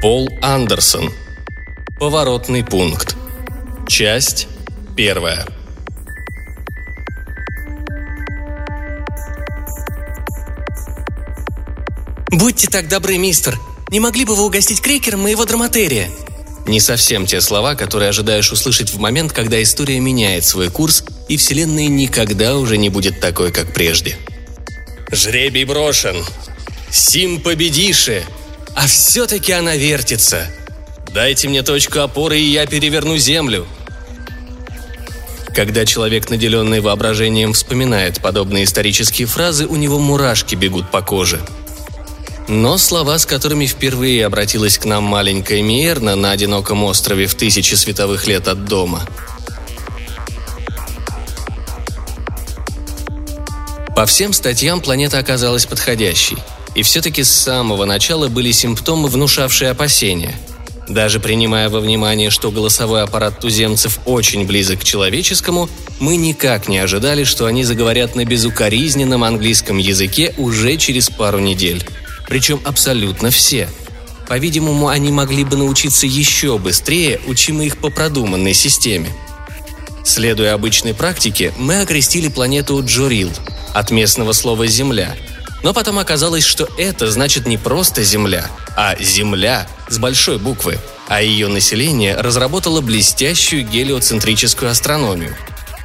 Пол Андерсон. Поворотный пункт. Часть первая. «Будьте так добры, мистер. Не могли бы вы угостить крекером моего драматерия?» Не совсем те слова, которые ожидаешь услышать в момент, когда история меняет свой курс, и Вселенная никогда уже не будет такой, как прежде. «Жребий брошен! Сим победиши!» А все-таки она вертится. Дайте мне точку опоры, и я переверну землю. Когда человек, наделенный воображением, вспоминает подобные исторические фразы, у него мурашки бегут по коже. Но слова, с которыми впервые обратилась к нам маленькая Миерна на одиноком острове в тысячи световых лет от дома. По всем статьям планета оказалась подходящей – и все-таки с самого начала были симптомы, внушавшие опасения. Даже принимая во внимание, что голосовой аппарат туземцев очень близок к человеческому, мы никак не ожидали, что они заговорят на безукоризненном английском языке уже через пару недель. Причем абсолютно все. По-видимому, они могли бы научиться еще быстрее, учимы их по продуманной системе. Следуя обычной практике, мы окрестили планету Джорил, от местного слова «земля», но потом оказалось, что это значит не просто Земля, а Земля с большой буквы, а ее население разработало блестящую гелиоцентрическую астрономию.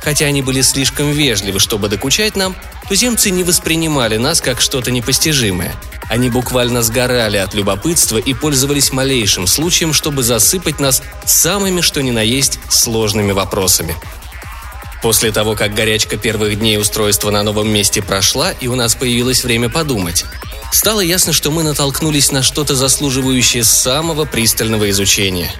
Хотя они были слишком вежливы, чтобы докучать нам, туземцы не воспринимали нас как что-то непостижимое. Они буквально сгорали от любопытства и пользовались малейшим случаем, чтобы засыпать нас самыми что ни на есть сложными вопросами. После того, как горячка первых дней устройства на новом месте прошла, и у нас появилось время подумать, стало ясно, что мы натолкнулись на что-то заслуживающее самого пристального изучения.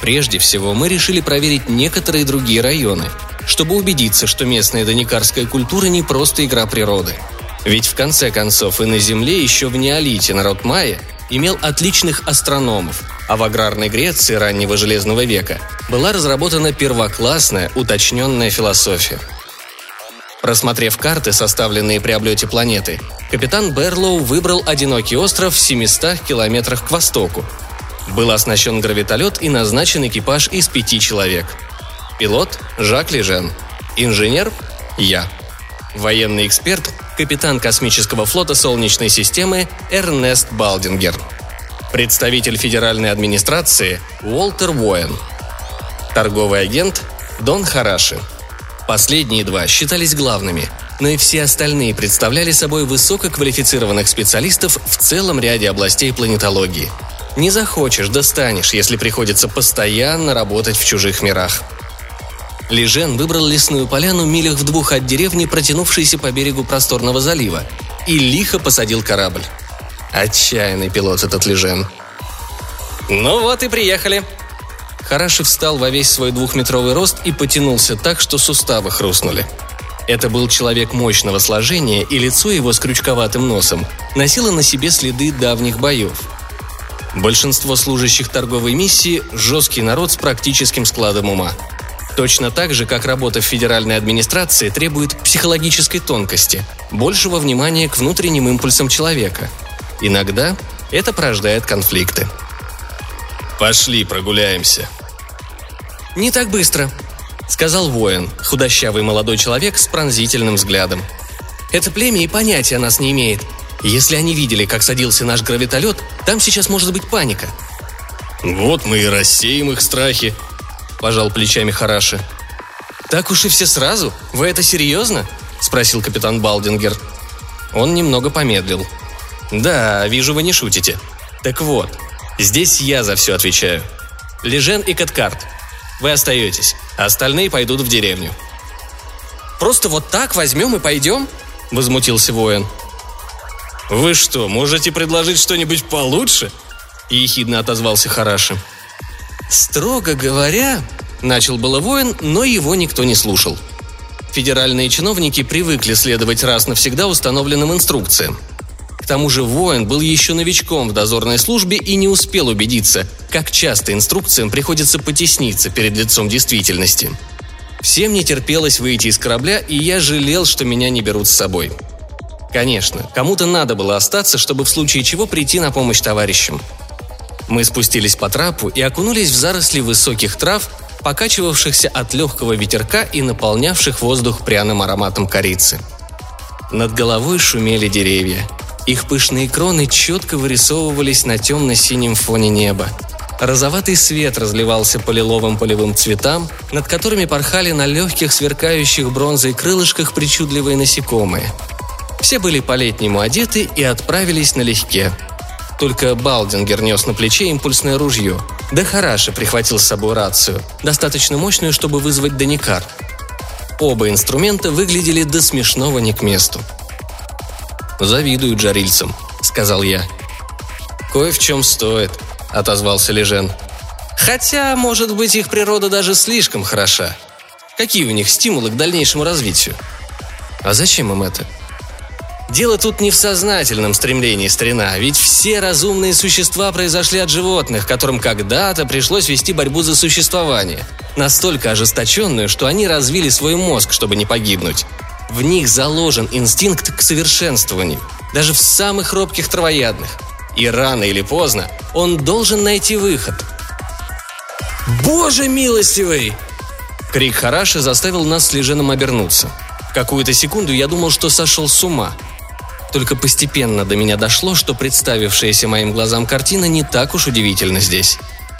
Прежде всего, мы решили проверить некоторые другие районы, чтобы убедиться, что местная доникарская культура не просто игра природы. Ведь в конце концов и на Земле еще в неолите народ майя имел отличных астрономов, а в аграрной Греции раннего Железного века была разработана первоклассная уточненная философия. Просмотрев карты, составленные при облете планеты, капитан Берлоу выбрал одинокий остров в 700 километрах к востоку. Был оснащен гравитолет и назначен экипаж из пяти человек. Пилот – Жак Лежен. Инженер – я. Военный эксперт – капитан космического флота Солнечной системы Эрнест Балдингер. Представитель федеральной администрации – Уолтер Уоен. Торговый агент – Дон Хараши. Последние два считались главными, но и все остальные представляли собой высококвалифицированных специалистов в целом ряде областей планетологии. Не захочешь, достанешь, если приходится постоянно работать в чужих мирах – Лежен выбрал лесную поляну милях в двух от деревни, протянувшейся по берегу просторного залива, и лихо посадил корабль. Отчаянный пилот этот Лежен. «Ну вот и приехали», Хараши встал во весь свой двухметровый рост и потянулся так, что суставы хрустнули. Это был человек мощного сложения, и лицо его с крючковатым носом носило на себе следы давних боев. Большинство служащих торговой миссии – жесткий народ с практическим складом ума – Точно так же, как работа в федеральной администрации требует психологической тонкости, большего внимания к внутренним импульсам человека. Иногда это порождает конфликты. «Пошли, прогуляемся». «Не так быстро», — сказал воин, худощавый молодой человек с пронзительным взглядом. «Это племя и понятия нас не имеет. Если они видели, как садился наш гравитолет, там сейчас может быть паника». «Вот мы и рассеем их страхи», пожал плечами Хараши. «Так уж и все сразу? Вы это серьезно?» – спросил капитан Балдингер. Он немного помедлил. «Да, вижу, вы не шутите. Так вот, здесь я за все отвечаю. Лежен и Каткарт. Вы остаетесь, а остальные пойдут в деревню». «Просто вот так возьмем и пойдем?» – возмутился воин. «Вы что, можете предложить что-нибудь получше?» – ехидно отозвался Хараши. «Строго говоря», – начал было воин, но его никто не слушал. Федеральные чиновники привыкли следовать раз навсегда установленным инструкциям. К тому же воин был еще новичком в дозорной службе и не успел убедиться, как часто инструкциям приходится потесниться перед лицом действительности. Всем не терпелось выйти из корабля, и я жалел, что меня не берут с собой. Конечно, кому-то надо было остаться, чтобы в случае чего прийти на помощь товарищам. Мы спустились по трапу и окунулись в заросли высоких трав, покачивавшихся от легкого ветерка и наполнявших воздух пряным ароматом корицы. Над головой шумели деревья. Их пышные кроны четко вырисовывались на темно-синем фоне неба. Розоватый свет разливался по лиловым полевым цветам, над которыми порхали на легких сверкающих бронзой крылышках причудливые насекомые. Все были по-летнему одеты и отправились налегке. Только Балдингер нес на плече импульсное ружье. Да Хараши прихватил с собой рацию, достаточно мощную, чтобы вызвать Даникар. Оба инструмента выглядели до смешного не к месту. «Завидую джарильцам», — сказал я. «Кое в чем стоит», — отозвался Лежен. «Хотя, может быть, их природа даже слишком хороша. Какие у них стимулы к дальнейшему развитию?» «А зачем им это?» Дело тут не в сознательном стремлении старина, ведь все разумные существа произошли от животных, которым когда-то пришлось вести борьбу за существование. Настолько ожесточенную, что они развили свой мозг, чтобы не погибнуть. В них заложен инстинкт к совершенствованию, даже в самых робких травоядных. И рано или поздно он должен найти выход. «Боже милостивый!» Крик Хараши заставил нас с Леженом обернуться. Какую-то секунду я думал, что сошел с ума. Только постепенно до меня дошло, что представившаяся моим глазам картина не так уж удивительна здесь.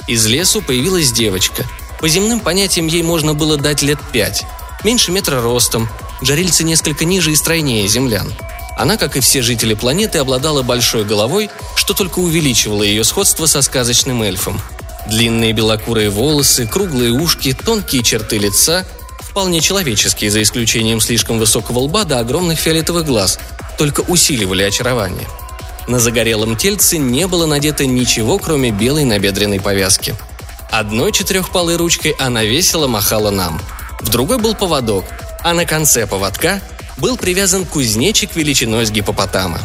Из лесу появилась девочка. По земным понятиям ей можно было дать лет пять. Меньше метра ростом, джарильцы несколько ниже и стройнее землян. Она, как и все жители планеты, обладала большой головой, что только увеличивало ее сходство со сказочным эльфом. Длинные белокурые волосы, круглые ушки, тонкие черты лица, вполне человеческие, за исключением слишком высокого лба до огромных фиолетовых глаз, только усиливали очарование. На загорелом тельце не было надето ничего, кроме белой набедренной повязки. Одной четырехпалой ручкой она весело махала нам. В другой был поводок, а на конце поводка был привязан кузнечик величиной с гипопотама.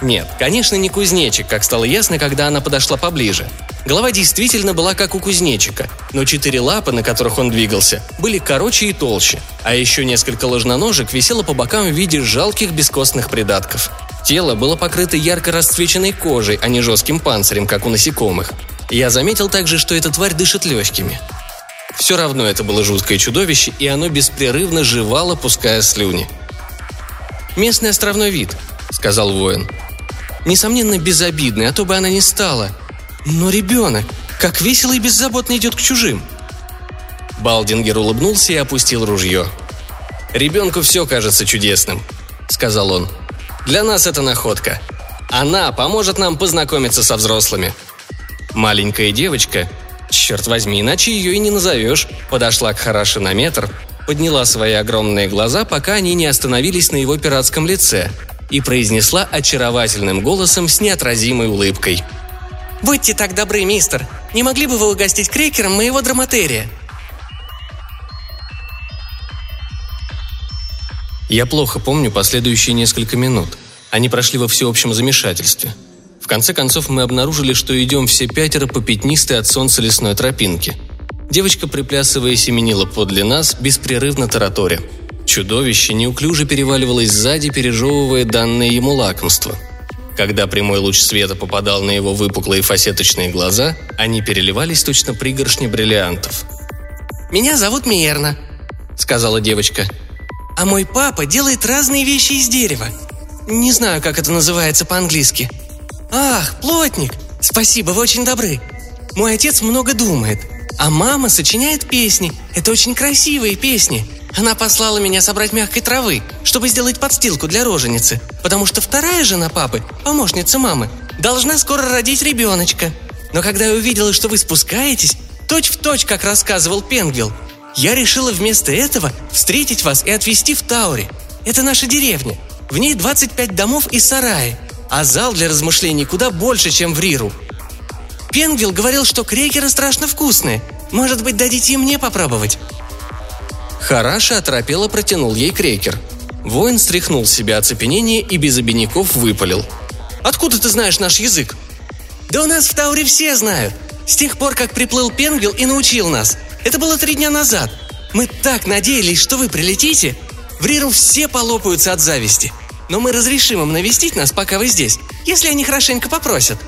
Нет, конечно, не кузнечик, как стало ясно, когда она подошла поближе. Голова действительно была как у кузнечика, но четыре лапы, на которых он двигался, были короче и толще, а еще несколько ложноножек висело по бокам в виде жалких бескостных придатков. Тело было покрыто ярко расцвеченной кожей, а не жестким панцирем, как у насекомых. Я заметил также, что эта тварь дышит легкими. Все равно это было жуткое чудовище, и оно беспрерывно жевало, пуская слюни. «Местный островной вид», — сказал воин. «Несомненно, безобидный, а то бы она не стала. Но ребенок, как весело и беззаботно идет к чужим». Балдингер улыбнулся и опустил ружье. «Ребенку все кажется чудесным», — сказал он. «Для нас это находка. Она поможет нам познакомиться со взрослыми». Маленькая девочка, черт возьми, иначе ее и не назовешь, подошла к Хараши на метр, подняла свои огромные глаза, пока они не остановились на его пиратском лице, и произнесла очаровательным голосом с неотразимой улыбкой. «Будьте так добры, мистер. Не могли бы вы угостить крекером моего драматерия?» Я плохо помню последующие несколько минут. Они прошли во всеобщем замешательстве. В конце концов мы обнаружили, что идем все пятеро по пятнистой от солнца лесной тропинке – Девочка, приплясывая, семенила подле нас, беспрерывно тараторя. Чудовище неуклюже переваливалось сзади, пережевывая данное ему лакомство. Когда прямой луч света попадал на его выпуклые фасеточные глаза, они переливались точно пригоршни бриллиантов. «Меня зовут Миерна», — сказала девочка. «А мой папа делает разные вещи из дерева. Не знаю, как это называется по-английски. Ах, плотник! Спасибо, вы очень добры. Мой отец много думает. А мама сочиняет песни. Это очень красивые песни. Она послала меня собрать мягкой травы, чтобы сделать подстилку для роженицы, потому что вторая жена папы, помощница мамы, должна скоро родить ребеночка. Но когда я увидела, что вы спускаетесь, точь в точь, как рассказывал Пенгвилл, я решила вместо этого встретить вас и отвезти в Таури. Это наша деревня. В ней 25 домов и сараи, а зал для размышлений куда больше, чем в Риру. Пенгвилл говорил, что крекеры страшно вкусные. Может быть, дадите и мне попробовать?» Хараша оторопело протянул ей крекер. Воин стряхнул с себя оцепенение и без обиняков выпалил. Откуда ты знаешь наш язык?» «Да у нас в Тауре все знают. С тех пор, как приплыл Пенгвилл и научил нас. Это было три дня назад. Мы так надеялись, что вы прилетите. В Риру все полопаются от зависти. Но мы разрешим им навестить нас, пока вы здесь, если они хорошенько попросят».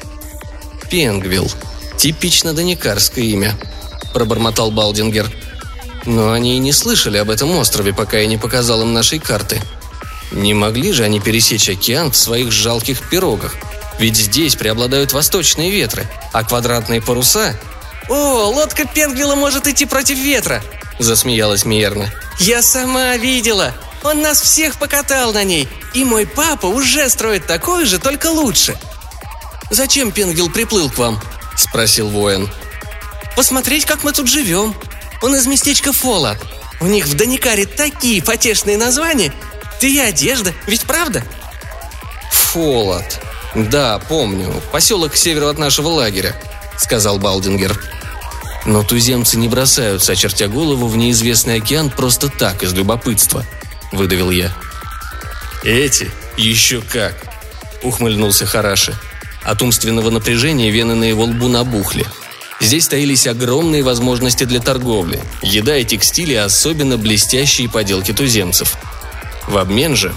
«Пенгвилл. Типично доникарское имя», – пробормотал Балдингер. «Но они и не слышали об этом острове, пока я не показал им нашей карты. Не могли же они пересечь океан в своих жалких пирогах? Ведь здесь преобладают восточные ветры, а квадратные паруса... «О, лодка Пенгвилла может идти против ветра!» – засмеялась Миерна. «Я сама видела! Он нас всех покатал на ней, и мой папа уже строит такое же, только лучше!» «Зачем Пенгвилл приплыл к вам?» – спросил воин. «Посмотреть, как мы тут живем. Он из местечка Фола. У них в Даникаре такие потешные названия. Ты и одежда, ведь правда?» «Фолот», «Да, помню. Поселок к северу от нашего лагеря», — сказал Балдингер. «Но туземцы не бросаются, очертя голову, в неизвестный океан просто так, из любопытства», — выдавил я. «Эти? Еще как!» — ухмыльнулся Хараши. От умственного напряжения вены на его лбу набухли. Здесь таились огромные возможности для торговли, еда и текстили, особенно блестящие поделки туземцев. В обмен же...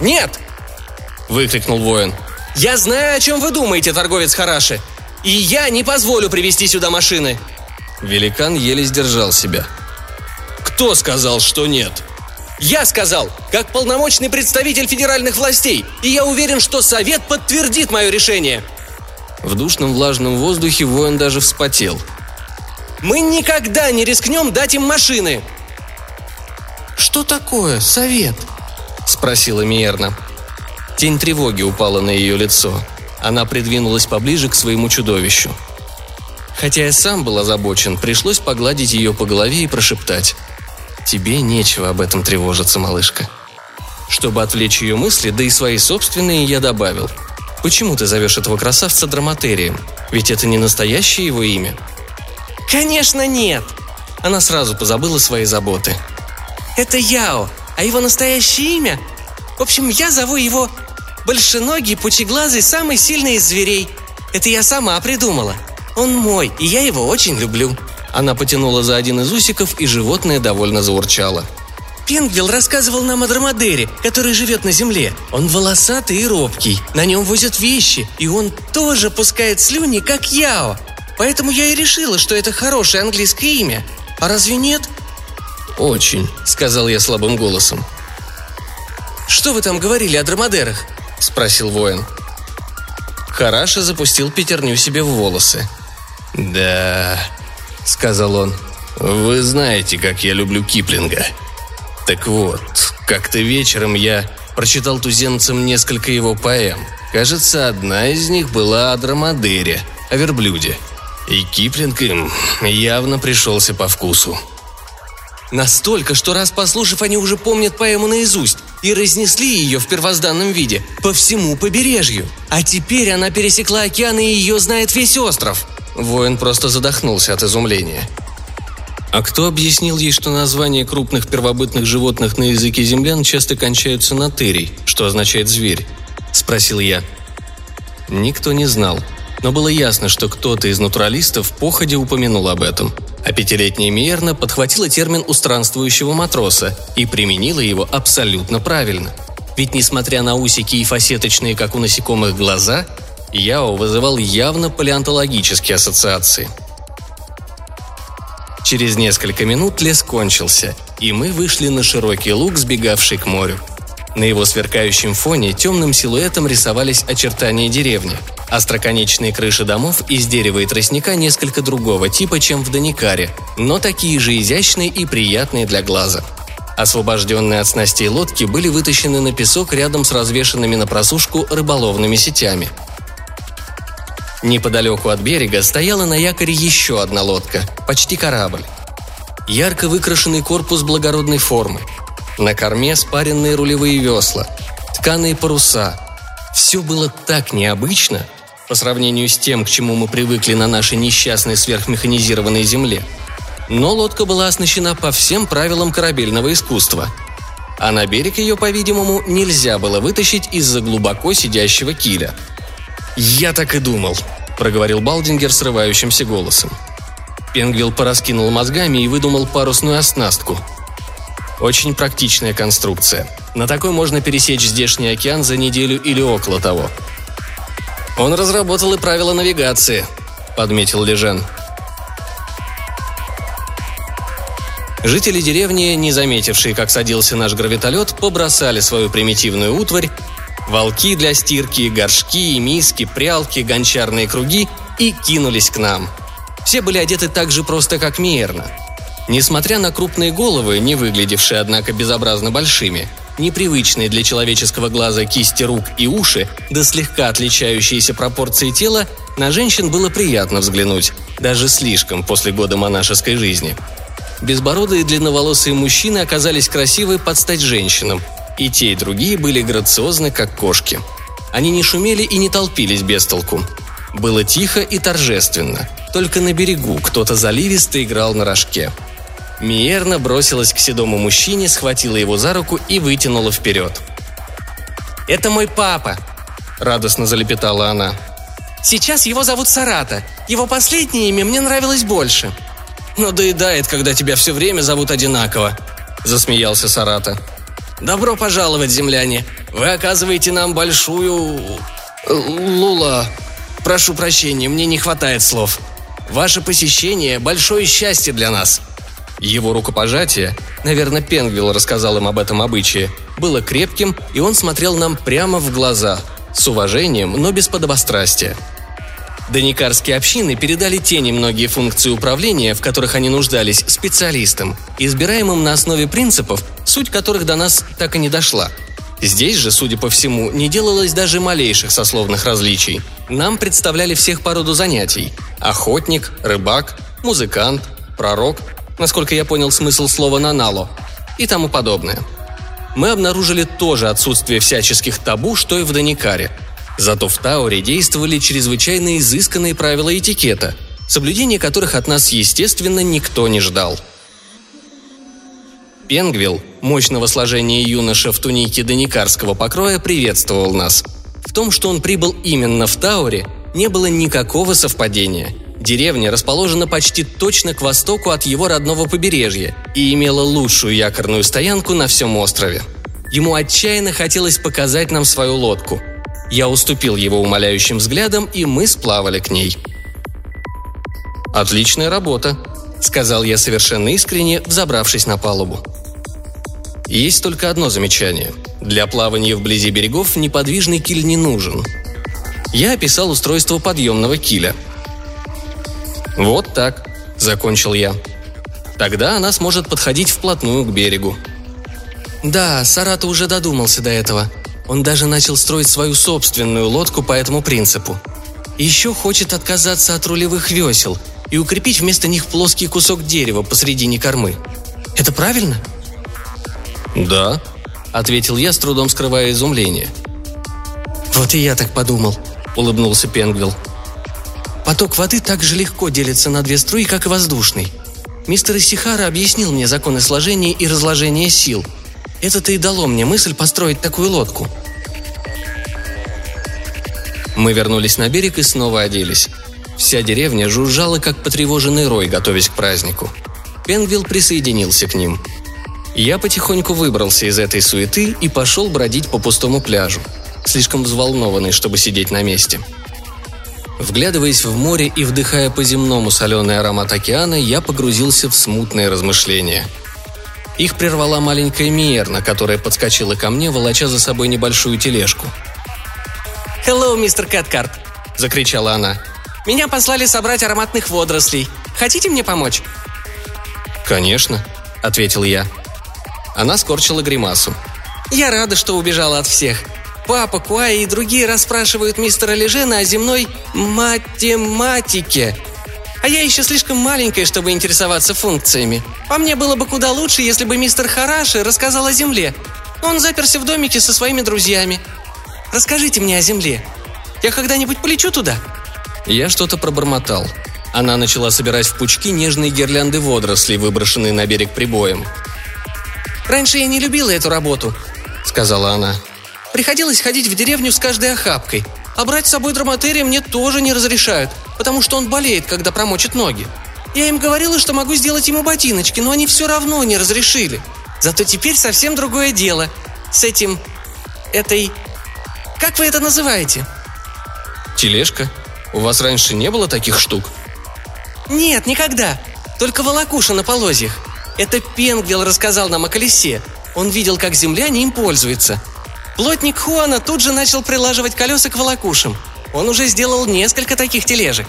«Нет!» – выкрикнул воин. «Я знаю, о чем вы думаете, торговец Хараши, и я не позволю привезти сюда машины!» Великан еле сдержал себя. «Кто сказал, что нет?» Я сказал, как полномочный представитель федеральных властей, и я уверен, что Совет подтвердит мое решение. В душном влажном воздухе воин даже вспотел. Мы никогда не рискнем дать им машины. Что такое, Совет? Спросила Миерна. Тень тревоги упала на ее лицо. Она придвинулась поближе к своему чудовищу. Хотя я сам был озабочен, пришлось погладить ее по голове и прошептать. «Тебе нечего об этом тревожиться, малышка». Чтобы отвлечь ее мысли, да и свои собственные, я добавил. «Почему ты зовешь этого красавца Драматерием? Ведь это не настоящее его имя». «Конечно нет!» Она сразу позабыла свои заботы. «Это Яо, а его настоящее имя? В общем, я зову его Большеногий, пучеглазый, самый сильный из зверей. Это я сама придумала. Он мой, и я его очень люблю». Она потянула за один из усиков, и животное довольно заурчало. Пенгвилл рассказывал нам о Драмадере, который живет на земле. Он волосатый и робкий, на нем возят вещи, и он тоже пускает слюни, как Яо. Поэтому я и решила, что это хорошее английское имя. А разве нет?» «Очень», — сказал я слабым голосом. «Что вы там говорили о драмадерах?» – спросил воин. Хараша запустил пятерню себе в волосы. «Да», – сказал он, – «вы знаете, как я люблю Киплинга. Так вот, как-то вечером я прочитал туземцам несколько его поэм. Кажется, одна из них была о Драмадере, о верблюде. И Киплинг им явно пришелся по вкусу. Настолько, что раз послушав, они уже помнят поэму наизусть и разнесли ее в первозданном виде по всему побережью. А теперь она пересекла океан и ее знает весь остров. Воин просто задохнулся от изумления. А кто объяснил ей, что названия крупных первобытных животных на языке землян часто кончаются на «терий», что означает «зверь»? – спросил я. Никто не знал, но было ясно, что кто-то из натуралистов походе упомянул об этом – а пятилетняя Миерна подхватила термин у странствующего матроса и применила его абсолютно правильно. Ведь несмотря на усики и фасеточные, как у насекомых, глаза, Яо вызывал явно палеонтологические ассоциации. Через несколько минут лес кончился, и мы вышли на широкий луг, сбегавший к морю. На его сверкающем фоне темным силуэтом рисовались очертания деревни – Остроконечные крыши домов из дерева и тростника несколько другого типа, чем в Доникаре, но такие же изящные и приятные для глаза. Освобожденные от снастей лодки были вытащены на песок рядом с развешенными на просушку рыболовными сетями. Неподалеку от берега стояла на якоре еще одна лодка, почти корабль. Ярко выкрашенный корпус благородной формы. На корме спаренные рулевые весла, тканые паруса. Все было так необычно, по сравнению с тем, к чему мы привыкли на нашей несчастной сверхмеханизированной земле. Но лодка была оснащена по всем правилам корабельного искусства. а на берег ее, по-видимому, нельзя было вытащить из-за глубоко сидящего киля. «Я так и думал», — проговорил Балдингер срывающимся голосом. Пенгвилл пораскинул мозгами и выдумал парусную оснастку. Очень практичная конструкция. На такой можно пересечь здешний океан за неделю или около того. «Он разработал и правила навигации», — подметил Лежен. Жители деревни, не заметившие, как садился наш гравитолет, побросали свою примитивную утварь, волки для стирки, горшки, миски, прялки, гончарные круги и кинулись к нам. Все были одеты так же просто, как Миерна. Несмотря на крупные головы, не выглядевшие, однако, безобразно большими, непривычные для человеческого глаза кисти рук и уши, да слегка отличающиеся пропорции тела, на женщин было приятно взглянуть, даже слишком после года монашеской жизни – Безбородые длинноволосые мужчины оказались красивы под стать женщинам, и те, и другие были грациозны, как кошки. Они не шумели и не толпились без толку. Было тихо и торжественно. Только на берегу кто-то заливисто играл на рожке. Миерна бросилась к седому мужчине, схватила его за руку и вытянула вперед. «Это мой папа!» – радостно залепетала она. «Сейчас его зовут Сарата. Его последнее имя мне нравилось больше», «Надоедает, когда тебя все время зовут одинаково», – засмеялся Сарата. «Добро пожаловать, земляне. Вы оказываете нам большую... Лула. Прошу прощения, мне не хватает слов. Ваше посещение – большое счастье для нас». Его рукопожатие, наверное, Пенгвилл рассказал им об этом обычае, было крепким, и он смотрел нам прямо в глаза, с уважением, но без подобострастия – Доникарские общины передали те немногие функции управления, в которых они нуждались, специалистам, избираемым на основе принципов, суть которых до нас так и не дошла. Здесь же, судя по всему, не делалось даже малейших сословных различий. Нам представляли всех по роду занятий – охотник, рыбак, музыкант, пророк, насколько я понял смысл слова «нанало» и тому подобное. Мы обнаружили тоже отсутствие всяческих табу, что и в Доникаре – Зато в Тауре действовали чрезвычайно изысканные правила этикета, соблюдение которых от нас, естественно, никто не ждал. Пенгвилл, мощного сложения юноша в тунике доникарского покроя, приветствовал нас. В том, что он прибыл именно в Тауре, не было никакого совпадения. Деревня расположена почти точно к востоку от его родного побережья и имела лучшую якорную стоянку на всем острове. Ему отчаянно хотелось показать нам свою лодку – я уступил его умоляющим взглядом, и мы сплавали к ней. «Отличная работа», — сказал я совершенно искренне, взобравшись на палубу. Есть только одно замечание. Для плавания вблизи берегов неподвижный киль не нужен. Я описал устройство подъемного киля. «Вот так», — закончил я. «Тогда она сможет подходить вплотную к берегу». «Да, Сарата уже додумался до этого», он даже начал строить свою собственную лодку по этому принципу. Еще хочет отказаться от рулевых весел и укрепить вместо них плоский кусок дерева посредине кормы. Это правильно? «Да», — ответил я, с трудом скрывая изумление. «Вот и я так подумал», — улыбнулся Пенгвилл. «Поток воды так же легко делится на две струи, как и воздушный. Мистер Исихара объяснил мне законы сложения и разложения сил. Это-то и дало мне мысль построить такую лодку. Мы вернулись на берег и снова оделись. Вся деревня жужжала, как потревоженный рой, готовясь к празднику. Пенвилл присоединился к ним. Я потихоньку выбрался из этой суеты и пошел бродить по пустому пляжу, слишком взволнованный, чтобы сидеть на месте. Вглядываясь в море и вдыхая по-земному соленый аромат океана, я погрузился в смутные размышления. Их прервала маленькая Миерна, которая подскочила ко мне, волоча за собой небольшую тележку – «Hello, мистер Кэткарт!» – закричала она. «Меня послали собрать ароматных водорослей. Хотите мне помочь?» «Конечно», – ответил я. Она скорчила гримасу. «Я рада, что убежала от всех. Папа, Куай и другие расспрашивают мистера Лежена о земной математике. А я еще слишком маленькая, чтобы интересоваться функциями. По мне было бы куда лучше, если бы мистер Хараши рассказал о Земле. Он заперся в домике со своими друзьями. Расскажите мне о Земле. Я когда-нибудь полечу туда?» Я что-то пробормотал. Она начала собирать в пучки нежные гирлянды водорослей, выброшенные на берег прибоем. «Раньше я не любила эту работу», — сказала она. «Приходилось ходить в деревню с каждой охапкой, а брать с собой драматерия мне тоже не разрешают, потому что он болеет, когда промочит ноги. Я им говорила, что могу сделать ему ботиночки, но они все равно не разрешили. Зато теперь совсем другое дело. С этим... этой... Как вы это называете?» «Тележка. У вас раньше не было таких штук?» «Нет, никогда. Только волокуша на полозьях. Это Пенгвилл рассказал нам о колесе. Он видел, как земляне им пользуются. Плотник Хуана тут же начал прилаживать колеса к волокушам. Он уже сделал несколько таких тележек.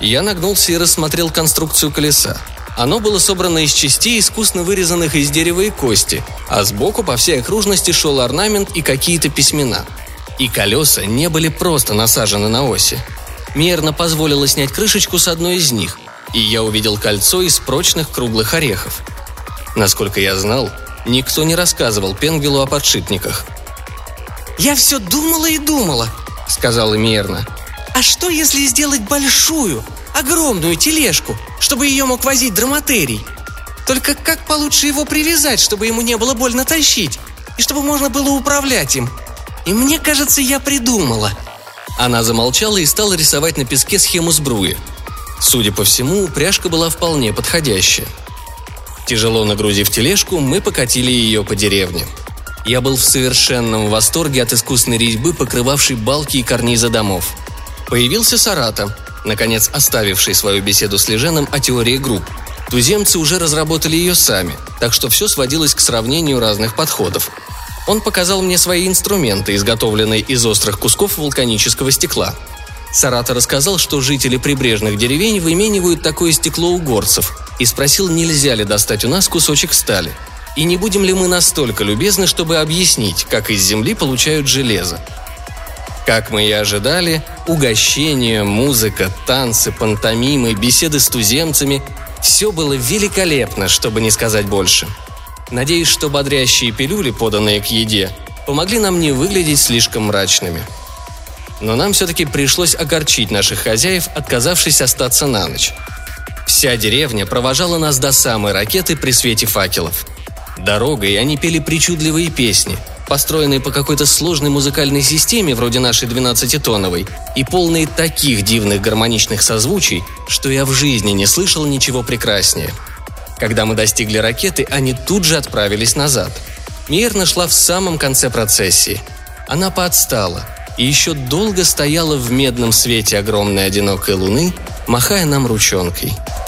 Я нагнулся и рассмотрел конструкцию колеса. Оно было собрано из частей, искусно вырезанных из дерева и кости, а сбоку по всей окружности шел орнамент и какие-то письмена. И колеса не были просто насажены на оси. Мерно позволила снять крышечку с одной из них, и я увидел кольцо из прочных круглых орехов. Насколько я знал, никто не рассказывал Пенгвилу о подшипниках. «Я все думала и думала», — сказала Мерна. «А что, если сделать большую, огромную тележку, чтобы ее мог возить драматерий? Только как получше его привязать, чтобы ему не было больно тащить, и чтобы можно было управлять им? И мне кажется, я придумала». Она замолчала и стала рисовать на песке схему сбруи. Судя по всему, упряжка была вполне подходящая. Тяжело нагрузив тележку, мы покатили ее по деревне. Я был в совершенном восторге от искусной резьбы, покрывавшей балки и карнизы домов. Появился Сарата, наконец оставивший свою беседу с Леженом о теории групп. Туземцы уже разработали ее сами, так что все сводилось к сравнению разных подходов. Он показал мне свои инструменты, изготовленные из острых кусков вулканического стекла. Сарата рассказал, что жители прибрежных деревень выменивают такое стекло у горцев, и спросил, нельзя ли достать у нас кусочек стали. И не будем ли мы настолько любезны, чтобы объяснить, как из земли получают железо. Как мы и ожидали, угощения, музыка, танцы, пантомимы, беседы с туземцами – все было великолепно, чтобы не сказать больше – Надеюсь, что бодрящие пилюли, поданные к еде, помогли нам не выглядеть слишком мрачными. Но нам все-таки пришлось огорчить наших хозяев, отказавшись остаться на ночь. Вся деревня провожала нас до самой ракеты при свете факелов. Дорогой они пели причудливые песни, построенные по какой-то сложной музыкальной системе вроде нашей 12-тоновой, и полные таких дивных гармоничных созвучий, что я в жизни не слышал ничего прекраснее – когда мы достигли ракеты, они тут же отправились назад. Мирна шла в самом конце процессии. Она поотстала и еще долго стояла в медном свете огромной одинокой луны, махая нам ручонкой –